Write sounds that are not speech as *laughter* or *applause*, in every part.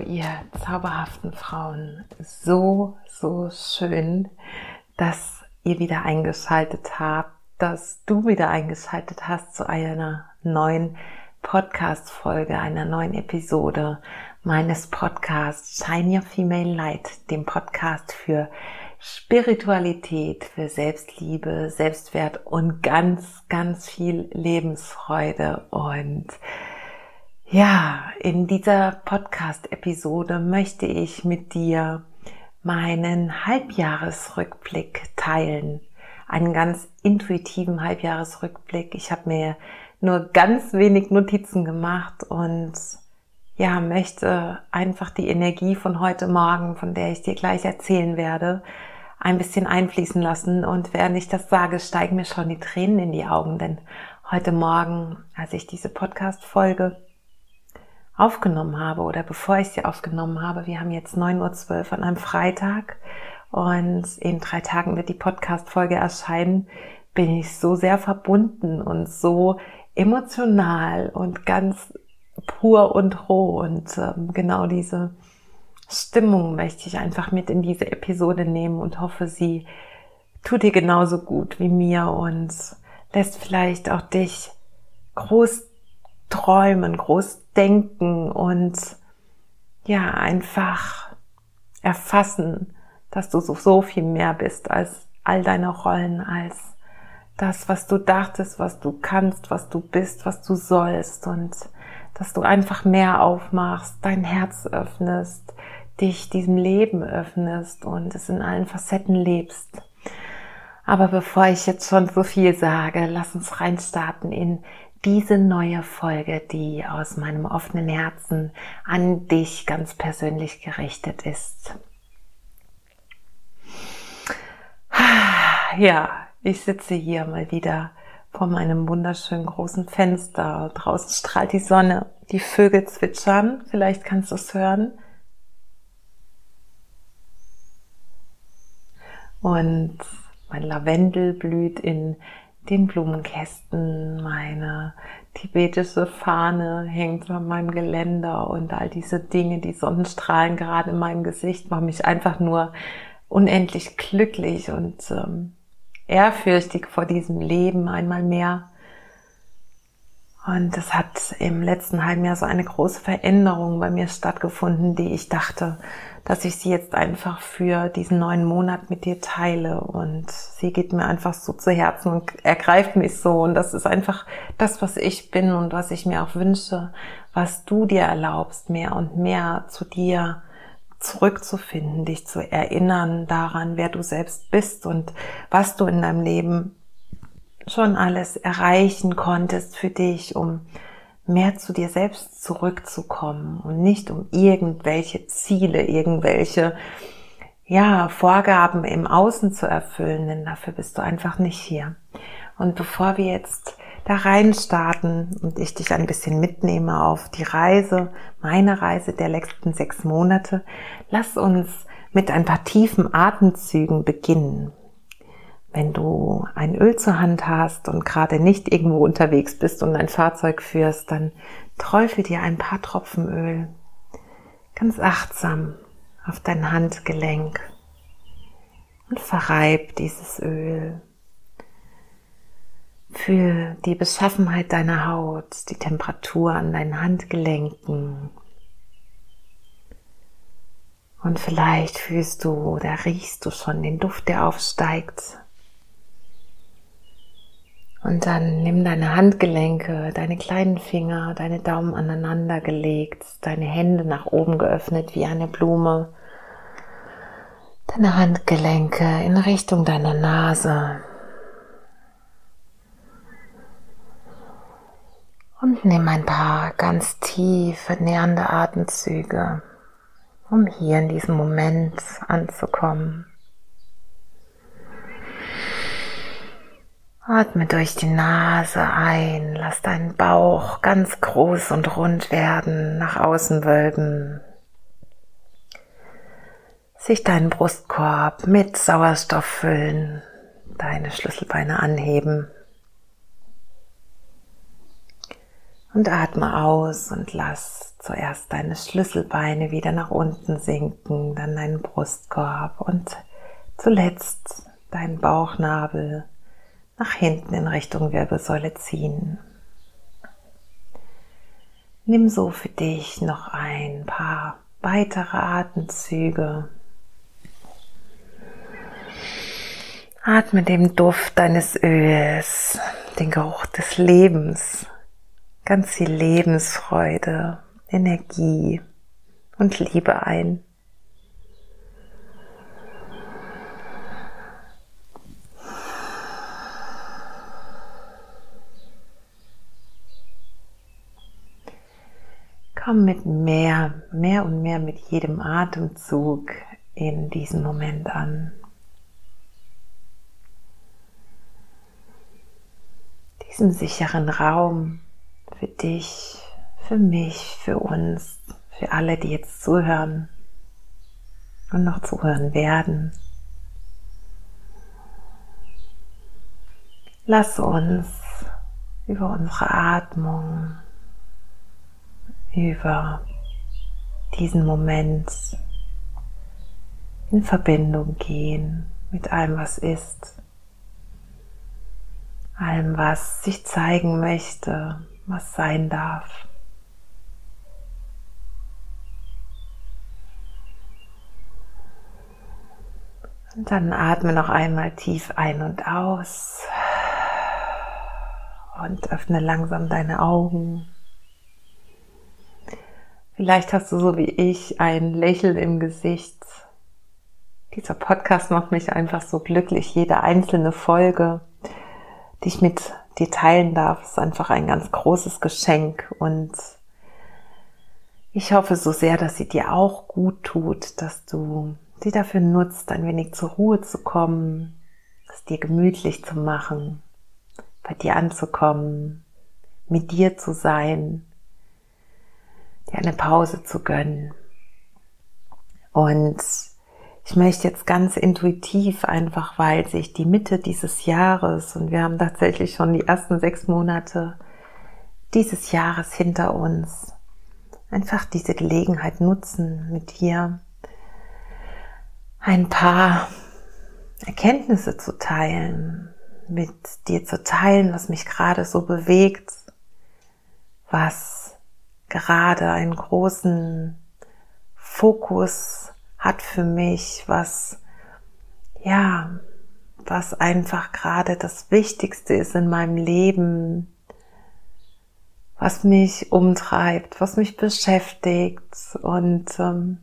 Ihr zauberhaften Frauen. So, so schön, dass ihr wieder eingeschaltet habt, dass du wieder eingeschaltet hast zu einer neuen Podcast-Folge, einer neuen Episode meines Podcasts Shine Your Female Light, dem Podcast für Spiritualität, für Selbstliebe, Selbstwert und ganz, ganz viel Lebensfreude und ja, in dieser Podcast-Episode möchte ich mit dir meinen Halbjahresrückblick teilen. Einen ganz intuitiven Halbjahresrückblick. Ich habe mir nur ganz wenig Notizen gemacht und ja, möchte einfach die Energie von heute Morgen, von der ich dir gleich erzählen werde, ein bisschen einfließen lassen. Und während ich das sage, steigen mir schon die Tränen in die Augen, denn heute Morgen, als ich diese Podcast-Folge aufgenommen habe oder bevor ich sie aufgenommen habe. Wir haben jetzt 9.12 Uhr an einem Freitag und in drei Tagen wird die Podcast-Folge erscheinen. Bin ich so sehr verbunden und so emotional und ganz pur und roh und ähm, genau diese Stimmung möchte ich einfach mit in diese Episode nehmen und hoffe, sie tut dir genauso gut wie mir und lässt vielleicht auch dich groß träumen, groß denken und ja, einfach erfassen, dass du so, so viel mehr bist als all deine Rollen, als das, was du dachtest, was du kannst, was du bist, was du sollst und dass du einfach mehr aufmachst, dein Herz öffnest, dich diesem Leben öffnest und es in allen Facetten lebst. Aber bevor ich jetzt schon so viel sage, lass uns reinstarten in diese neue Folge, die aus meinem offenen Herzen an dich ganz persönlich gerichtet ist. Ja, ich sitze hier mal wieder vor meinem wunderschönen großen Fenster. Draußen strahlt die Sonne, die Vögel zwitschern, vielleicht kannst du es hören. Und mein Lavendel blüht in den Blumenkästen, meine tibetische Fahne hängt an meinem Geländer und all diese Dinge, die Sonnenstrahlen gerade in meinem Gesicht machen mich einfach nur unendlich glücklich und ähm, ehrfürchtig vor diesem Leben einmal mehr. Und es hat im letzten halben Jahr so eine große Veränderung bei mir stattgefunden, die ich dachte, dass ich sie jetzt einfach für diesen neuen Monat mit dir teile. Und sie geht mir einfach so zu Herzen und ergreift mich so. Und das ist einfach das, was ich bin und was ich mir auch wünsche, was du dir erlaubst, mehr und mehr zu dir zurückzufinden, dich zu erinnern daran, wer du selbst bist und was du in deinem Leben schon alles erreichen konntest für dich, um mehr zu dir selbst zurückzukommen und nicht um irgendwelche Ziele, irgendwelche ja, Vorgaben im Außen zu erfüllen, denn dafür bist du einfach nicht hier. Und bevor wir jetzt da rein starten und ich dich ein bisschen mitnehme auf die Reise, meine Reise der letzten sechs Monate, lass uns mit ein paar tiefen Atemzügen beginnen. Wenn du ein Öl zur Hand hast und gerade nicht irgendwo unterwegs bist und ein Fahrzeug führst, dann träufel dir ein paar Tropfen Öl ganz achtsam auf dein Handgelenk und verreib dieses Öl. Fühl die Beschaffenheit deiner Haut, die Temperatur an deinen Handgelenken. Und vielleicht fühlst du oder riechst du schon den Duft, der aufsteigt und dann nimm deine Handgelenke, deine kleinen Finger, deine Daumen aneinander gelegt, deine Hände nach oben geöffnet wie eine Blume, deine Handgelenke in Richtung deiner Nase. Und nimm ein paar ganz tiefe, nähernde Atemzüge, um hier in diesem Moment anzukommen. Atme durch die Nase ein, lass deinen Bauch ganz groß und rund werden, nach außen wölben. Sich deinen Brustkorb mit Sauerstoff füllen, deine Schlüsselbeine anheben. Und atme aus und lass zuerst deine Schlüsselbeine wieder nach unten sinken, dann deinen Brustkorb und zuletzt deinen Bauchnabel nach hinten in Richtung Wirbelsäule ziehen. Nimm so für dich noch ein paar weitere Atemzüge. Atme dem Duft deines Öls, den Geruch des Lebens, ganz viel Lebensfreude, Energie und Liebe ein. Komm mit mehr, mehr und mehr mit jedem Atemzug in diesen Moment an. Diesen sicheren Raum für dich, für mich, für uns, für alle, die jetzt zuhören und noch zuhören werden. Lass uns über unsere Atmung über diesen Moment in Verbindung gehen mit allem, was ist, allem, was sich zeigen möchte, was sein darf. Und dann atme noch einmal tief ein und aus und öffne langsam deine Augen. Vielleicht hast du so wie ich ein Lächeln im Gesicht. Dieser Podcast macht mich einfach so glücklich. Jede einzelne Folge, die ich mit dir teilen darf, ist einfach ein ganz großes Geschenk. Und ich hoffe so sehr, dass sie dir auch gut tut, dass du sie dafür nutzt, ein wenig zur Ruhe zu kommen, es dir gemütlich zu machen, bei dir anzukommen, mit dir zu sein dir eine Pause zu gönnen. Und ich möchte jetzt ganz intuitiv einfach, weil sich die Mitte dieses Jahres und wir haben tatsächlich schon die ersten sechs Monate dieses Jahres hinter uns, einfach diese Gelegenheit nutzen, mit dir ein paar Erkenntnisse zu teilen, mit dir zu teilen, was mich gerade so bewegt, was gerade einen großen Fokus hat für mich, was, ja, was einfach gerade das Wichtigste ist in meinem Leben, was mich umtreibt, was mich beschäftigt und ähm,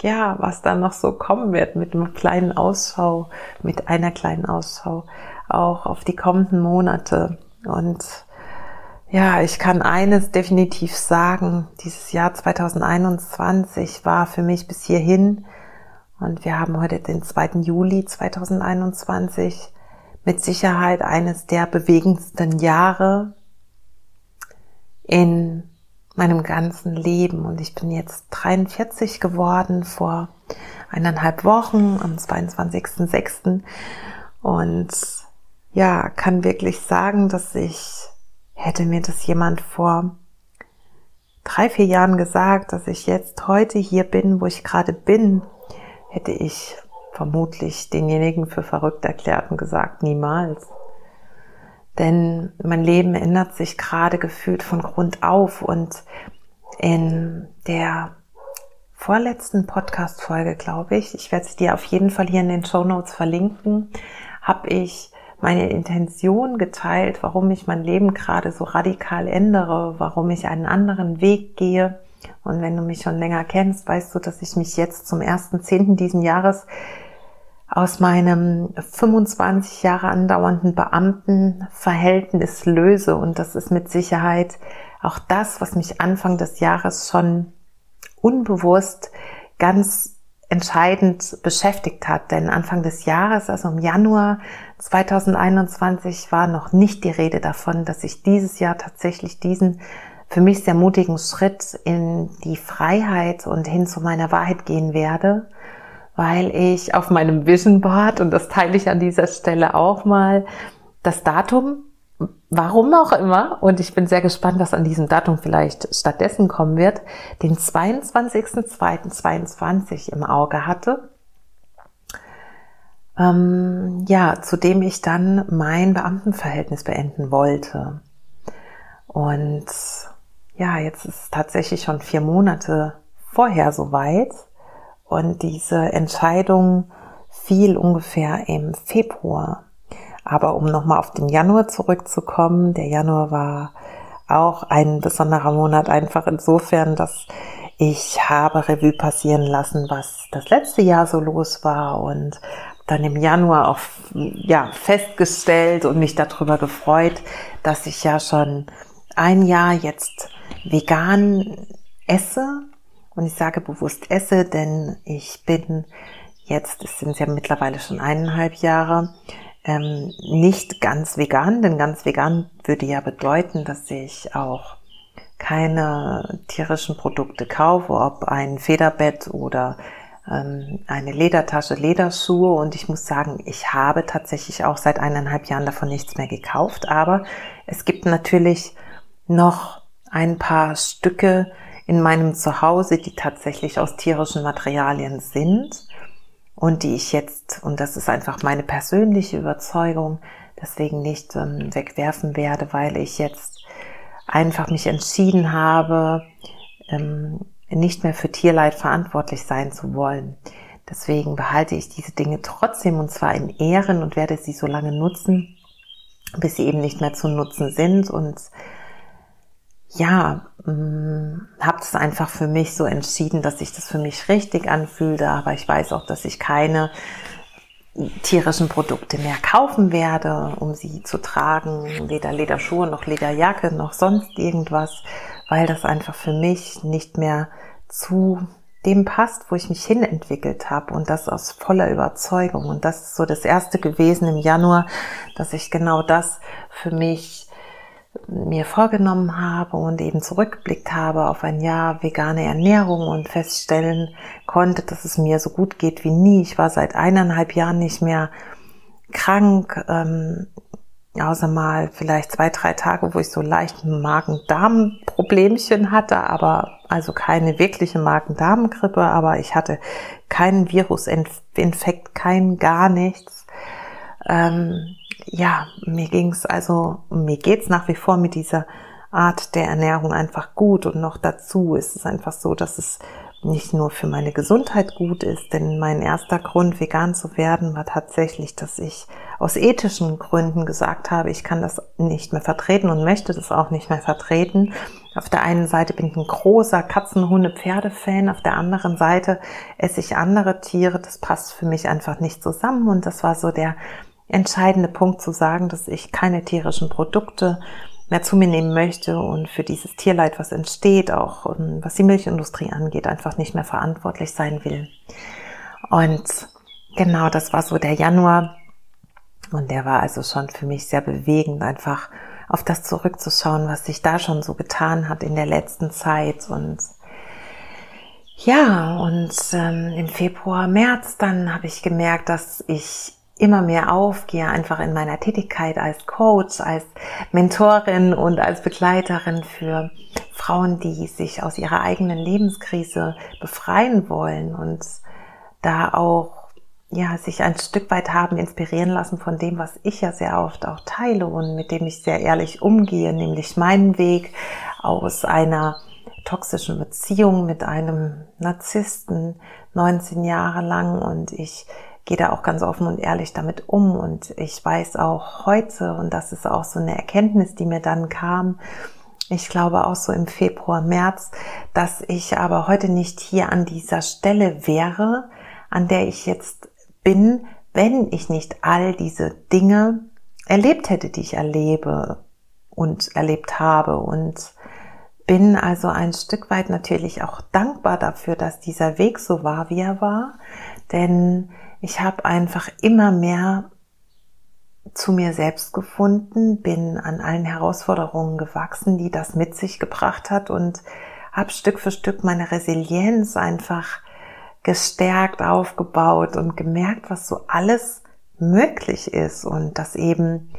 ja, was dann noch so kommen wird mit einem kleinen Ausschau, mit einer kleinen Ausschau auch auf die kommenden Monate. Und ja, ich kann eines definitiv sagen. Dieses Jahr 2021 war für mich bis hierhin und wir haben heute den 2. Juli 2021 mit Sicherheit eines der bewegendsten Jahre in meinem ganzen Leben. Und ich bin jetzt 43 geworden vor eineinhalb Wochen am 22.06. Und ja, kann wirklich sagen, dass ich Hätte mir das jemand vor drei, vier Jahren gesagt, dass ich jetzt heute hier bin, wo ich gerade bin, hätte ich vermutlich denjenigen für verrückt erklärt und gesagt, niemals. Denn mein Leben ändert sich gerade gefühlt von Grund auf und in der vorletzten Podcast-Folge, glaube ich, ich werde sie dir auf jeden Fall hier in den Show Notes verlinken, habe ich meine Intention geteilt, warum ich mein Leben gerade so radikal ändere, warum ich einen anderen Weg gehe. Und wenn du mich schon länger kennst, weißt du, dass ich mich jetzt zum ersten Zehnten diesen Jahres aus meinem 25 Jahre andauernden Beamtenverhältnis löse. Und das ist mit Sicherheit auch das, was mich Anfang des Jahres schon unbewusst ganz entscheidend beschäftigt hat. Denn Anfang des Jahres, also im Januar 2021, war noch nicht die Rede davon, dass ich dieses Jahr tatsächlich diesen für mich sehr mutigen Schritt in die Freiheit und hin zu meiner Wahrheit gehen werde, weil ich auf meinem Vision Board, und das teile ich an dieser Stelle auch mal, das Datum warum auch immer, und ich bin sehr gespannt, was an diesem Datum vielleicht stattdessen kommen wird, den 22.02.22 im Auge hatte. Ähm, ja, zu dem ich dann mein Beamtenverhältnis beenden wollte. Und ja, jetzt ist es tatsächlich schon vier Monate vorher soweit. Und diese Entscheidung fiel ungefähr im Februar. Aber um nochmal auf den Januar zurückzukommen, der Januar war auch ein besonderer Monat, einfach insofern, dass ich habe Revue passieren lassen, was das letzte Jahr so los war und dann im Januar auch ja, festgestellt und mich darüber gefreut, dass ich ja schon ein Jahr jetzt vegan esse. Und ich sage bewusst esse, denn ich bin jetzt, es sind ja mittlerweile schon eineinhalb Jahre, ähm, nicht ganz vegan, denn ganz vegan würde ja bedeuten, dass ich auch keine tierischen Produkte kaufe, ob ein Federbett oder ähm, eine Ledertasche, Lederschuhe. Und ich muss sagen, ich habe tatsächlich auch seit eineinhalb Jahren davon nichts mehr gekauft, aber es gibt natürlich noch ein paar Stücke in meinem Zuhause, die tatsächlich aus tierischen Materialien sind und die ich jetzt, und das ist einfach meine persönliche Überzeugung, deswegen nicht ähm, wegwerfen werde, weil ich jetzt einfach mich entschieden habe, ähm, nicht mehr für Tierleid verantwortlich sein zu wollen. Deswegen behalte ich diese Dinge trotzdem und zwar in Ehren und werde sie so lange nutzen, bis sie eben nicht mehr zu nutzen sind und ja, mm, habe es einfach für mich so entschieden, dass sich das für mich richtig anfühlte, aber ich weiß auch, dass ich keine tierischen Produkte mehr kaufen werde, um sie zu tragen, weder Lederschuhe noch Lederjacke noch sonst irgendwas, weil das einfach für mich nicht mehr zu dem passt, wo ich mich hin entwickelt habe und das aus voller Überzeugung. Und das ist so das erste gewesen im Januar, dass ich genau das für mich mir vorgenommen habe und eben zurückblickt habe auf ein Jahr vegane Ernährung und feststellen konnte, dass es mir so gut geht wie nie. Ich war seit eineinhalb Jahren nicht mehr krank, ähm, außer mal vielleicht zwei, drei Tage, wo ich so leicht Magen-Darm-Problemchen hatte, aber also keine wirkliche Magen-Darm-Grippe, aber ich hatte keinen Virusinfekt, kein gar nichts. Ähm, ja, mir ging's also, mir geht's nach wie vor mit dieser Art der Ernährung einfach gut und noch dazu ist es einfach so, dass es nicht nur für meine Gesundheit gut ist, denn mein erster Grund, vegan zu werden, war tatsächlich, dass ich aus ethischen Gründen gesagt habe, ich kann das nicht mehr vertreten und möchte das auch nicht mehr vertreten. Auf der einen Seite bin ich ein großer Katzen-, Hunde-, Pferde-Fan, auf der anderen Seite esse ich andere Tiere. Das passt für mich einfach nicht zusammen und das war so der entscheidende Punkt zu sagen, dass ich keine tierischen Produkte mehr zu mir nehmen möchte und für dieses Tierleid, was entsteht, auch ähm, was die Milchindustrie angeht, einfach nicht mehr verantwortlich sein will. Und genau, das war so der Januar. Und der war also schon für mich sehr bewegend, einfach auf das zurückzuschauen, was sich da schon so getan hat in der letzten Zeit. Und ja, und ähm, im Februar, März dann habe ich gemerkt, dass ich immer mehr aufgehe, einfach in meiner Tätigkeit als Coach, als Mentorin und als Begleiterin für Frauen, die sich aus ihrer eigenen Lebenskrise befreien wollen und da auch ja, sich ein Stück weit haben inspirieren lassen von dem, was ich ja sehr oft auch teile und mit dem ich sehr ehrlich umgehe, nämlich meinen Weg aus einer toxischen Beziehung mit einem Narzissten 19 Jahre lang und ich gehe da auch ganz offen und ehrlich damit um. Und ich weiß auch heute, und das ist auch so eine Erkenntnis, die mir dann kam, ich glaube auch so im Februar, März, dass ich aber heute nicht hier an dieser Stelle wäre, an der ich jetzt bin, wenn ich nicht all diese Dinge erlebt hätte, die ich erlebe und erlebt habe. Und bin also ein Stück weit natürlich auch dankbar dafür, dass dieser Weg so war, wie er war, denn ich habe einfach immer mehr zu mir selbst gefunden, bin an allen Herausforderungen gewachsen, die das mit sich gebracht hat und habe Stück für Stück meine Resilienz einfach gestärkt aufgebaut und gemerkt, was so alles möglich ist und dass eben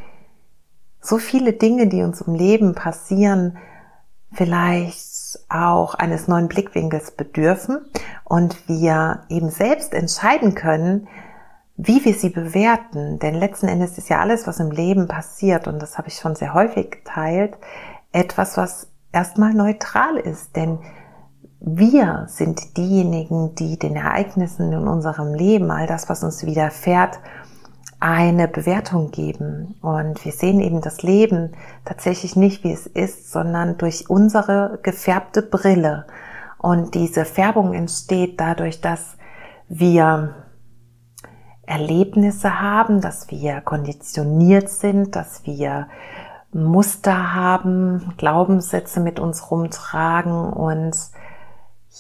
so viele Dinge, die uns im Leben passieren, vielleicht auch eines neuen Blickwinkels bedürfen und wir eben selbst entscheiden können, wie wir sie bewerten. Denn letzten Endes ist ja alles, was im Leben passiert, und das habe ich schon sehr häufig geteilt, etwas, was erstmal neutral ist. Denn wir sind diejenigen, die den Ereignissen in unserem Leben, all das, was uns widerfährt, eine Bewertung geben. Und wir sehen eben das Leben tatsächlich nicht, wie es ist, sondern durch unsere gefärbte Brille. Und diese Färbung entsteht dadurch, dass wir Erlebnisse haben, dass wir konditioniert sind, dass wir Muster haben, Glaubenssätze mit uns rumtragen und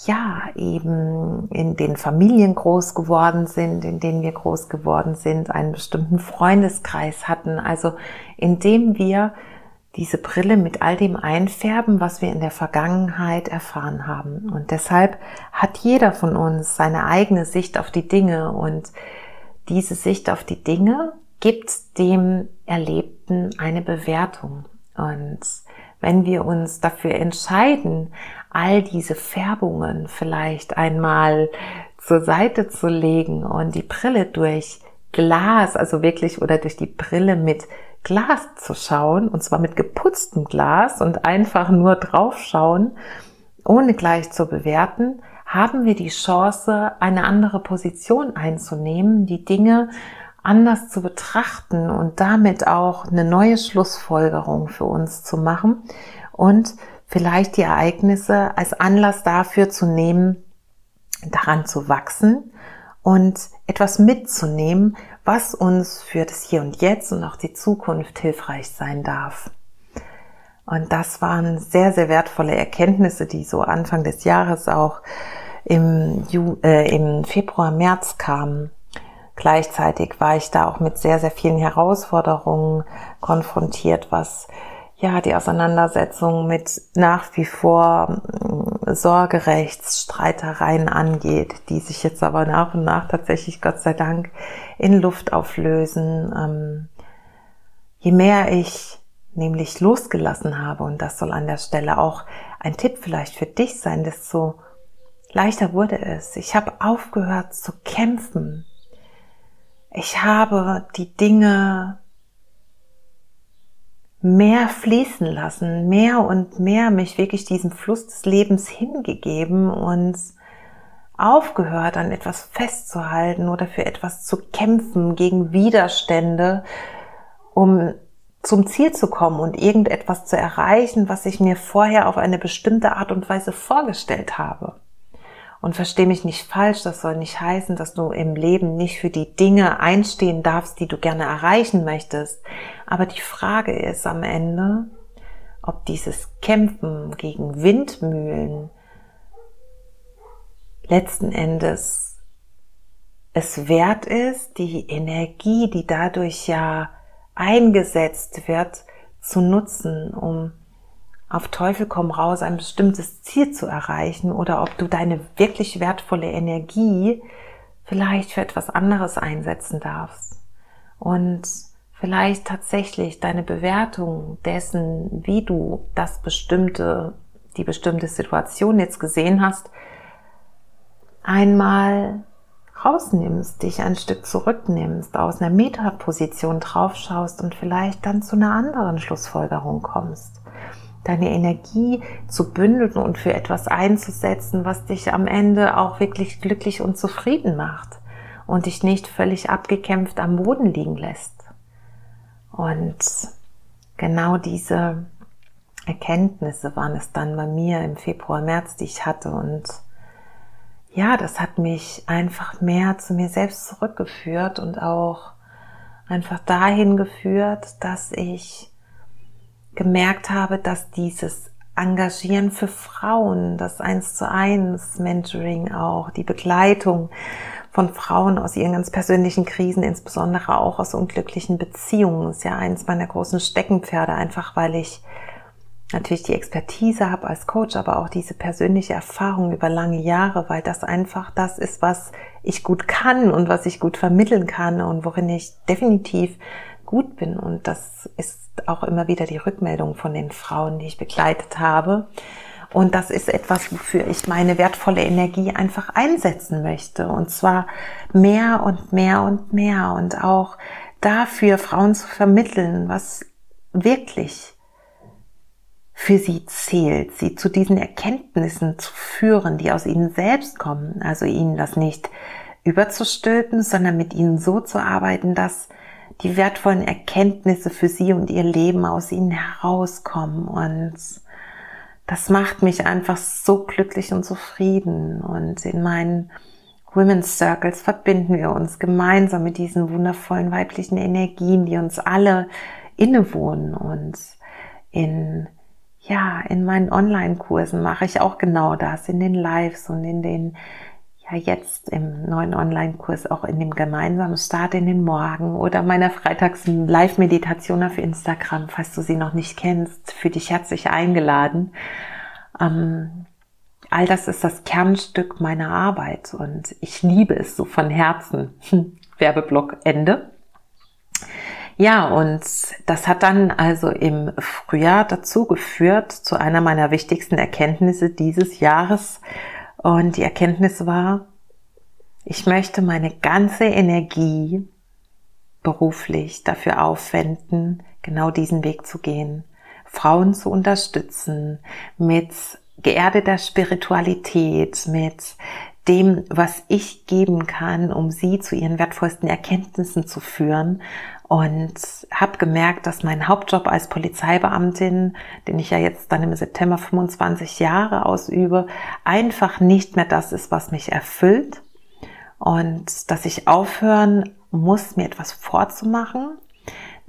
ja, eben in den Familien groß geworden sind, in denen wir groß geworden sind, einen bestimmten Freundeskreis hatten. Also indem wir diese Brille mit all dem einfärben, was wir in der Vergangenheit erfahren haben. Und deshalb hat jeder von uns seine eigene Sicht auf die Dinge und diese Sicht auf die Dinge gibt dem Erlebten eine Bewertung. Und wenn wir uns dafür entscheiden, all diese Färbungen vielleicht einmal zur Seite zu legen und die Brille durch Glas, also wirklich oder durch die Brille mit Glas zu schauen, und zwar mit geputztem Glas und einfach nur draufschauen, ohne gleich zu bewerten, haben wir die Chance, eine andere Position einzunehmen, die Dinge anders zu betrachten und damit auch eine neue Schlussfolgerung für uns zu machen und vielleicht die Ereignisse als Anlass dafür zu nehmen, daran zu wachsen und etwas mitzunehmen, was uns für das Hier und Jetzt und auch die Zukunft hilfreich sein darf. Und das waren sehr, sehr wertvolle Erkenntnisse, die so Anfang des Jahres auch im, Ju äh, im Februar, März kamen. Gleichzeitig war ich da auch mit sehr, sehr vielen Herausforderungen konfrontiert, was ja, die Auseinandersetzung mit nach wie vor mm, Sorgerechtsstreitereien angeht, die sich jetzt aber nach und nach tatsächlich, Gott sei Dank, in Luft auflösen. Ähm, je mehr ich nämlich losgelassen habe, und das soll an der Stelle auch ein Tipp vielleicht für dich sein, desto leichter wurde es. Ich habe aufgehört zu kämpfen. Ich habe die Dinge mehr fließen lassen, mehr und mehr mich wirklich diesem Fluss des Lebens hingegeben und aufgehört, an etwas festzuhalten oder für etwas zu kämpfen gegen Widerstände, um zum Ziel zu kommen und irgendetwas zu erreichen, was ich mir vorher auf eine bestimmte Art und Weise vorgestellt habe. Und versteh mich nicht falsch, das soll nicht heißen, dass du im Leben nicht für die Dinge einstehen darfst, die du gerne erreichen möchtest. Aber die Frage ist am Ende, ob dieses Kämpfen gegen Windmühlen letzten Endes es wert ist, die Energie, die dadurch ja eingesetzt wird, zu nutzen, um auf Teufel komm raus ein bestimmtes Ziel zu erreichen oder ob du deine wirklich wertvolle Energie vielleicht für etwas anderes einsetzen darfst. Und vielleicht tatsächlich deine Bewertung dessen, wie du das bestimmte, die bestimmte Situation jetzt gesehen hast, einmal rausnimmst, dich ein Stück zurücknimmst, aus einer Metaposition draufschaust und vielleicht dann zu einer anderen Schlussfolgerung kommst deine Energie zu bündeln und für etwas einzusetzen, was dich am Ende auch wirklich glücklich und zufrieden macht und dich nicht völlig abgekämpft am Boden liegen lässt. Und genau diese Erkenntnisse waren es dann bei mir im Februar, März, die ich hatte und ja, das hat mich einfach mehr zu mir selbst zurückgeführt und auch einfach dahin geführt, dass ich gemerkt habe, dass dieses Engagieren für Frauen, das eins zu eins Mentoring auch, die Begleitung von Frauen aus ihren ganz persönlichen Krisen, insbesondere auch aus unglücklichen Beziehungen, ist ja eins meiner großen Steckenpferde, einfach weil ich natürlich die Expertise habe als Coach, aber auch diese persönliche Erfahrung über lange Jahre, weil das einfach das ist, was ich gut kann und was ich gut vermitteln kann und worin ich definitiv gut bin. Und das ist auch immer wieder die Rückmeldung von den Frauen, die ich begleitet habe. Und das ist etwas, wofür ich meine wertvolle Energie einfach einsetzen möchte. Und zwar mehr und mehr und mehr. Und auch dafür Frauen zu vermitteln, was wirklich für sie zählt, sie zu diesen Erkenntnissen zu führen, die aus ihnen selbst kommen. Also ihnen das nicht überzustülpen, sondern mit ihnen so zu arbeiten, dass die wertvollen Erkenntnisse für sie und ihr Leben aus ihnen herauskommen. Und das macht mich einfach so glücklich und zufrieden. Und in meinen Women's Circles verbinden wir uns gemeinsam mit diesen wundervollen weiblichen Energien, die uns alle innewohnen. Und in, ja, in meinen Online-Kursen mache ich auch genau das, in den Lives und in den ja jetzt im neuen Online-Kurs auch in dem gemeinsamen Start in den Morgen oder meiner freitags Live-Meditation auf Instagram, falls du sie noch nicht kennst, für dich herzlich eingeladen. Ähm, all das ist das Kernstück meiner Arbeit und ich liebe es so von Herzen. *laughs* Werbeblock Ende. Ja, und das hat dann also im Frühjahr dazu geführt, zu einer meiner wichtigsten Erkenntnisse dieses Jahres, und die Erkenntnis war, ich möchte meine ganze Energie beruflich dafür aufwenden, genau diesen Weg zu gehen. Frauen zu unterstützen mit geerdeter Spiritualität, mit dem, was ich geben kann, um sie zu ihren wertvollsten Erkenntnissen zu führen und habe gemerkt, dass mein Hauptjob als Polizeibeamtin, den ich ja jetzt dann im September 25 Jahre ausübe, einfach nicht mehr das ist, was mich erfüllt. Und dass ich aufhören muss, mir etwas vorzumachen,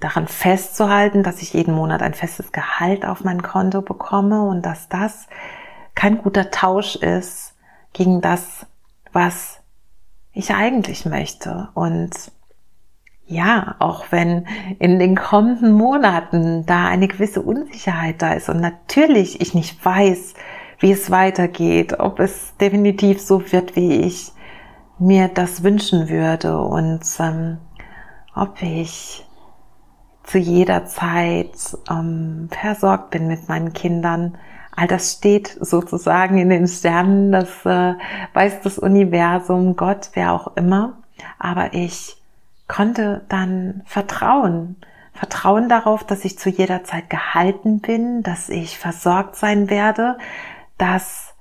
daran festzuhalten, dass ich jeden Monat ein festes Gehalt auf mein Konto bekomme und dass das kein guter Tausch ist gegen das, was ich eigentlich möchte. Und ja, auch wenn in den kommenden Monaten da eine gewisse Unsicherheit da ist und natürlich ich nicht weiß, wie es weitergeht, ob es definitiv so wird, wie ich mir das wünschen würde und ähm, ob ich zu jeder Zeit ähm, versorgt bin mit meinen Kindern. All das steht sozusagen in den Sternen, das äh, weiß das Universum, Gott, wer auch immer. Aber ich konnte dann vertrauen. Vertrauen darauf, dass ich zu jeder Zeit gehalten bin, dass ich versorgt sein werde, dass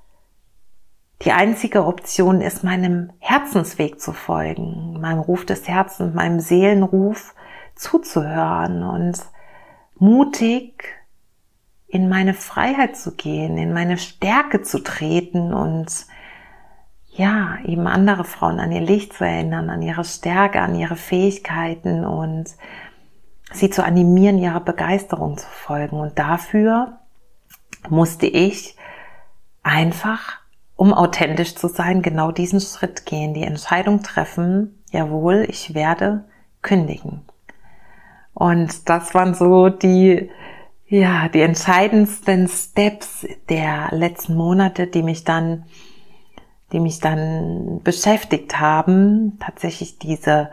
die einzige Option ist, meinem Herzensweg zu folgen, meinem Ruf des Herzens, meinem Seelenruf zuzuhören und mutig in meine Freiheit zu gehen, in meine Stärke zu treten und ja, eben andere Frauen an ihr Licht zu erinnern, an ihre Stärke, an ihre Fähigkeiten und sie zu animieren, ihrer Begeisterung zu folgen. Und dafür musste ich einfach, um authentisch zu sein, genau diesen Schritt gehen, die Entscheidung treffen, jawohl, ich werde kündigen. Und das waren so die, ja, die entscheidendsten Steps der letzten Monate, die mich dann die mich dann beschäftigt haben. Tatsächlich diese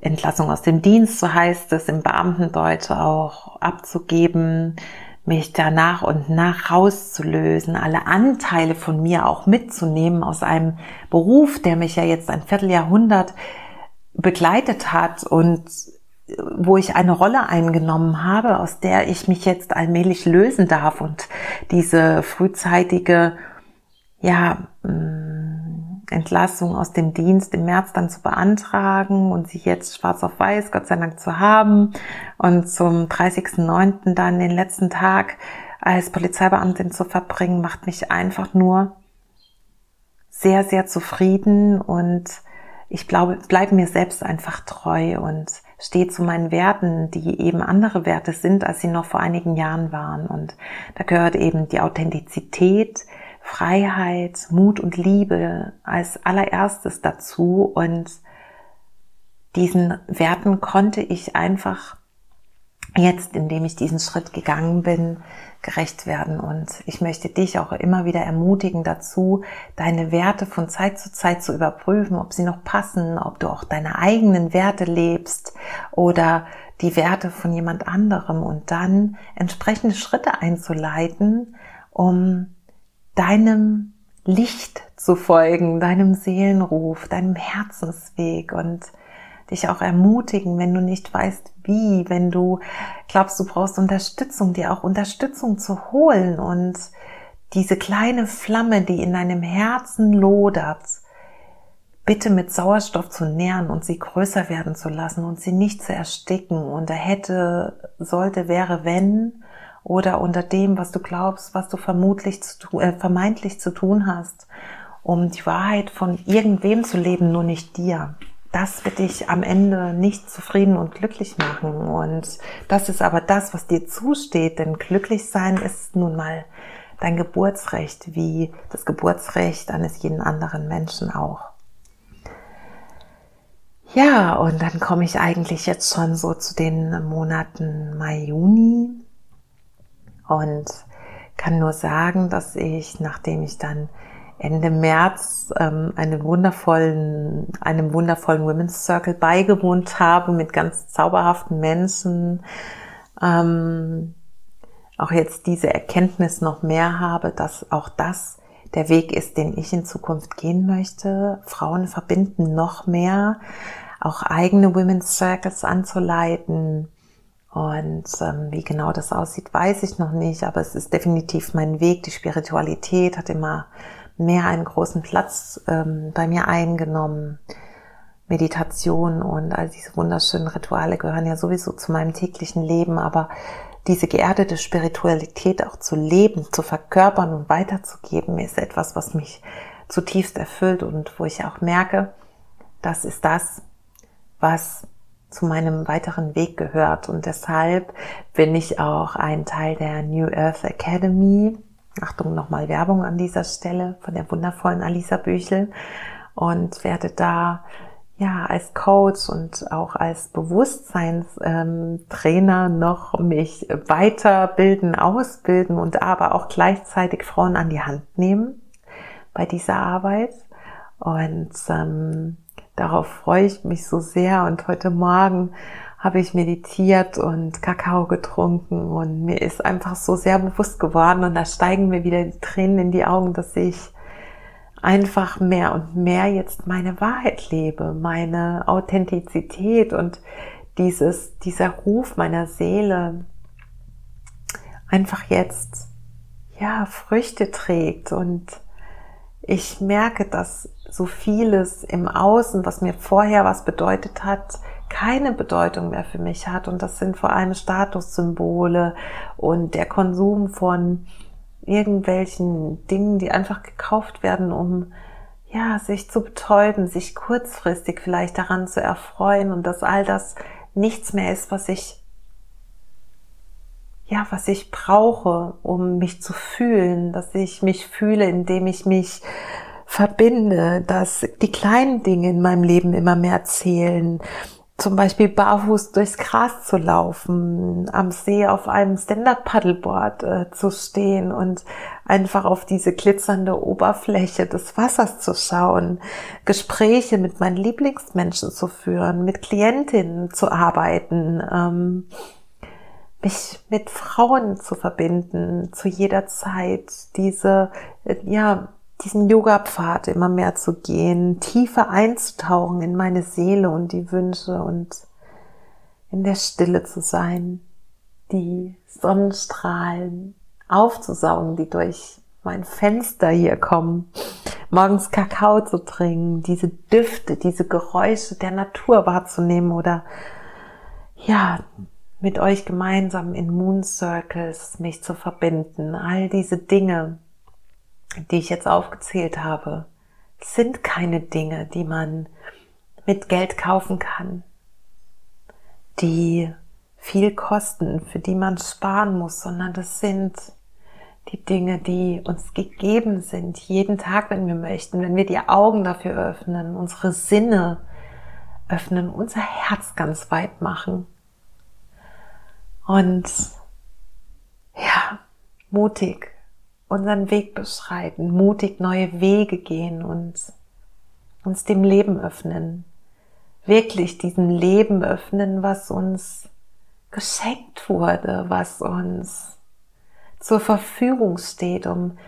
Entlassung aus dem Dienst, so heißt es im Beamtendeutsch auch, abzugeben, mich da nach und nach rauszulösen, alle Anteile von mir auch mitzunehmen aus einem Beruf, der mich ja jetzt ein Vierteljahrhundert begleitet hat und wo ich eine Rolle eingenommen habe, aus der ich mich jetzt allmählich lösen darf und diese frühzeitige ja, Entlassung aus dem Dienst im März dann zu beantragen und sie jetzt schwarz auf weiß, Gott sei Dank, zu haben und zum 30.09. dann den letzten Tag als Polizeibeamtin zu verbringen, macht mich einfach nur sehr, sehr zufrieden und ich glaube, bleibe mir selbst einfach treu und stehe zu meinen Werten, die eben andere Werte sind, als sie noch vor einigen Jahren waren. Und da gehört eben die Authentizität, Freiheit, Mut und Liebe als allererstes dazu und diesen Werten konnte ich einfach jetzt, indem ich diesen Schritt gegangen bin, gerecht werden. Und ich möchte dich auch immer wieder ermutigen dazu, deine Werte von Zeit zu Zeit zu überprüfen, ob sie noch passen, ob du auch deine eigenen Werte lebst oder die Werte von jemand anderem und dann entsprechende Schritte einzuleiten, um deinem Licht zu folgen, deinem Seelenruf, deinem Herzensweg und dich auch ermutigen, wenn du nicht weißt wie, wenn du glaubst, du brauchst Unterstützung, dir auch Unterstützung zu holen und diese kleine Flamme, die in deinem Herzen lodert, bitte mit Sauerstoff zu nähren und sie größer werden zu lassen und sie nicht zu ersticken. Unter hätte, sollte, wäre, wenn oder unter dem, was du glaubst, was du vermutlich zu, äh, vermeintlich zu tun hast, um die Wahrheit von irgendwem zu leben, nur nicht dir das wird dich am Ende nicht zufrieden und glücklich machen. Und das ist aber das, was dir zusteht, denn glücklich sein ist nun mal dein Geburtsrecht, wie das Geburtsrecht eines jeden anderen Menschen auch. Ja, und dann komme ich eigentlich jetzt schon so zu den Monaten Mai, Juni und kann nur sagen, dass ich, nachdem ich dann Ende März ähm, einen wundervollen, einem wundervollen Women's Circle beigewohnt habe mit ganz zauberhaften Menschen. Ähm, auch jetzt diese Erkenntnis noch mehr habe, dass auch das der Weg ist, den ich in Zukunft gehen möchte. Frauen verbinden noch mehr, auch eigene Women's Circles anzuleiten. Und ähm, wie genau das aussieht, weiß ich noch nicht, aber es ist definitiv mein Weg. Die Spiritualität hat immer mehr einen großen Platz ähm, bei mir eingenommen. Meditation und all diese wunderschönen Rituale gehören ja sowieso zu meinem täglichen Leben, aber diese geerdete Spiritualität auch zu leben, zu verkörpern und weiterzugeben, ist etwas, was mich zutiefst erfüllt und wo ich auch merke, das ist das, was zu meinem weiteren Weg gehört. Und deshalb bin ich auch ein Teil der New Earth Academy Achtung, nochmal Werbung an dieser Stelle von der wundervollen Alisa Büchel und werde da ja als Coach und auch als Bewusstseinstrainer ähm, noch mich weiterbilden, ausbilden und aber auch gleichzeitig Frauen an die Hand nehmen bei dieser Arbeit. Und ähm, darauf freue ich mich so sehr. Und heute Morgen habe ich meditiert und Kakao getrunken und mir ist einfach so sehr bewusst geworden und da steigen mir wieder die Tränen in die Augen, dass ich einfach mehr und mehr jetzt meine Wahrheit lebe, meine Authentizität und dieses, dieser Ruf meiner Seele einfach jetzt, ja, Früchte trägt und ich merke, dass so vieles im Außen, was mir vorher was bedeutet hat, keine Bedeutung mehr für mich hat. Und das sind vor allem Statussymbole und der Konsum von irgendwelchen Dingen, die einfach gekauft werden, um ja, sich zu betäuben, sich kurzfristig vielleicht daran zu erfreuen und dass all das nichts mehr ist, was ich ja, was ich brauche, um mich zu fühlen, dass ich mich fühle, indem ich mich verbinde, dass die kleinen Dinge in meinem Leben immer mehr zählen, zum Beispiel barfuß durchs Gras zu laufen, am See auf einem Stand-Up-Paddleboard äh, zu stehen und einfach auf diese glitzernde Oberfläche des Wassers zu schauen, Gespräche mit meinen Lieblingsmenschen zu führen, mit Klientinnen zu arbeiten, ähm, mich mit Frauen zu verbinden, zu jeder Zeit, diese, ja, diesen Yoga-Pfad immer mehr zu gehen, tiefer einzutauchen in meine Seele und die Wünsche und in der Stille zu sein, die Sonnenstrahlen aufzusaugen, die durch mein Fenster hier kommen, morgens Kakao zu trinken, diese Düfte, diese Geräusche der Natur wahrzunehmen oder ja, mit euch gemeinsam in Moon Circles mich zu verbinden. All diese Dinge, die ich jetzt aufgezählt habe, sind keine Dinge, die man mit Geld kaufen kann, die viel kosten, für die man sparen muss, sondern das sind die Dinge, die uns gegeben sind, jeden Tag, wenn wir möchten, wenn wir die Augen dafür öffnen, unsere Sinne öffnen, unser Herz ganz weit machen. Und ja, mutig unseren Weg beschreiten, mutig neue Wege gehen und uns dem Leben öffnen. Wirklich diesem Leben öffnen, was uns geschenkt wurde, was uns zur Verfügung steht, um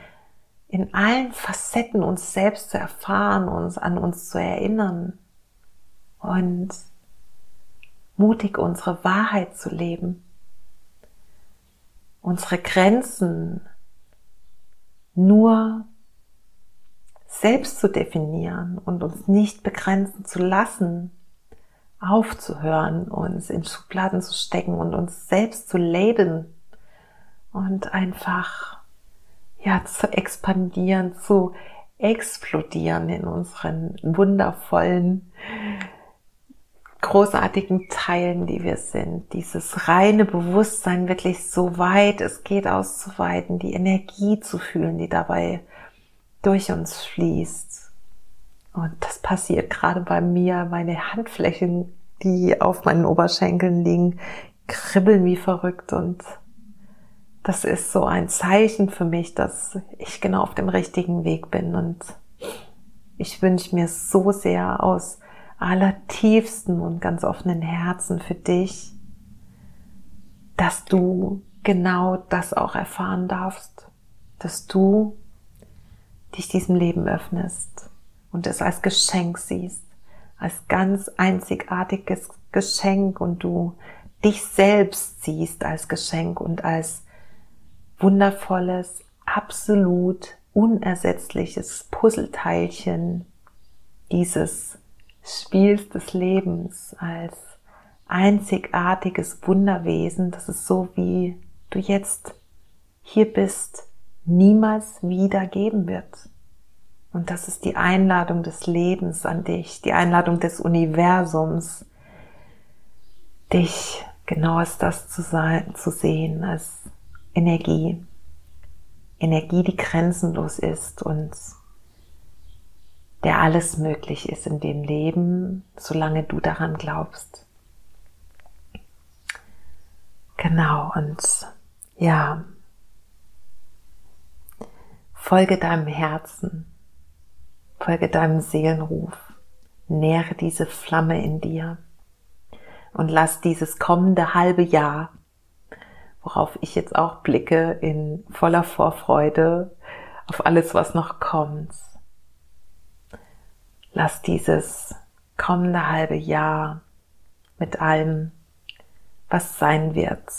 in allen Facetten uns selbst zu erfahren, uns an uns zu erinnern und mutig unsere Wahrheit zu leben, unsere Grenzen nur selbst zu definieren und uns nicht begrenzen zu lassen, aufzuhören, uns in Schubladen zu stecken und uns selbst zu labeln und einfach ja zu expandieren, zu explodieren in unseren wundervollen großartigen Teilen, die wir sind. Dieses reine Bewusstsein wirklich so weit es geht auszuweiten, die Energie zu fühlen, die dabei durch uns fließt. Und das passiert gerade bei mir. Meine Handflächen, die auf meinen Oberschenkeln liegen, kribbeln wie verrückt und das ist so ein Zeichen für mich, dass ich genau auf dem richtigen Weg bin und ich wünsche mir so sehr aus allertiefsten und ganz offenen Herzen für dich, dass du genau das auch erfahren darfst, dass du dich diesem Leben öffnest und es als Geschenk siehst, als ganz einzigartiges Geschenk und du dich selbst siehst als Geschenk und als wundervolles, absolut unersetzliches Puzzleteilchen dieses Spiels des Lebens, als einzigartiges Wunderwesen, das es so wie du jetzt hier bist, niemals wieder geben wird. Und das ist die Einladung des Lebens an dich, die Einladung des Universums, dich genau als das zu, sein, zu sehen, als Energie. Energie, die grenzenlos ist und der alles möglich ist in dem Leben, solange du daran glaubst. Genau, und ja, Folge deinem Herzen, folge deinem Seelenruf, nähre diese Flamme in dir und lass dieses kommende halbe Jahr, worauf ich jetzt auch blicke, in voller Vorfreude auf alles, was noch kommt. Lass dieses kommende halbe Jahr mit allem, was sein wird,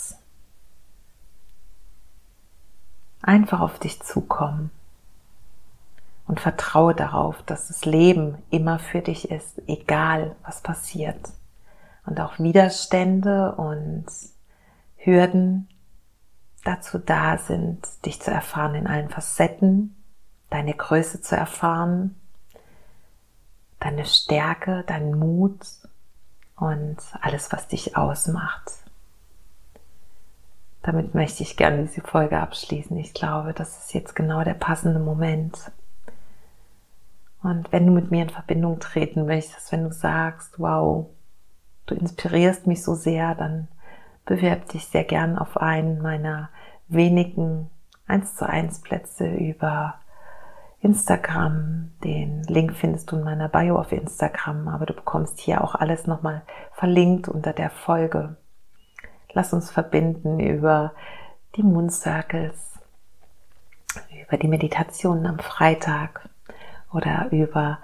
einfach auf dich zukommen und vertraue darauf, dass das Leben immer für dich ist, egal was passiert. Und auch Widerstände und Hürden dazu da sind, dich zu erfahren in allen Facetten, deine Größe zu erfahren, deine Stärke, deinen Mut und alles, was dich ausmacht. Damit möchte ich gerne diese Folge abschließen. Ich glaube, das ist jetzt genau der passende Moment. Und wenn du mit mir in Verbindung treten möchtest, wenn du sagst, wow, du inspirierst mich so sehr, dann bewerb dich sehr gern auf einen meiner wenigen 1 zu 1 Plätze über Instagram. Den Link findest du in meiner Bio auf Instagram, aber du bekommst hier auch alles nochmal verlinkt unter der Folge. Lass uns verbinden über die Moon Circles, über die Meditationen am Freitag oder über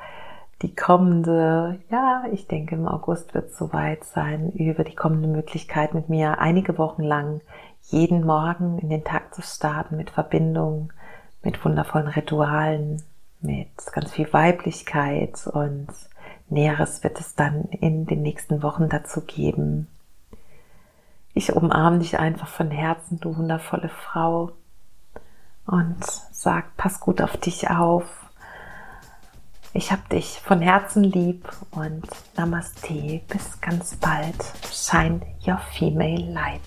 die kommende, ja, ich denke im August wird es soweit sein, über die kommende Möglichkeit mit mir einige Wochen lang jeden Morgen in den Tag zu starten mit Verbindung, mit wundervollen Ritualen, mit ganz viel Weiblichkeit und Näheres wird es dann in den nächsten Wochen dazu geben. Ich umarme dich einfach von Herzen, du wundervolle Frau, und sag, pass gut auf dich auf. Ich hab dich von Herzen lieb und Namaste. Bis ganz bald. Shine your female light.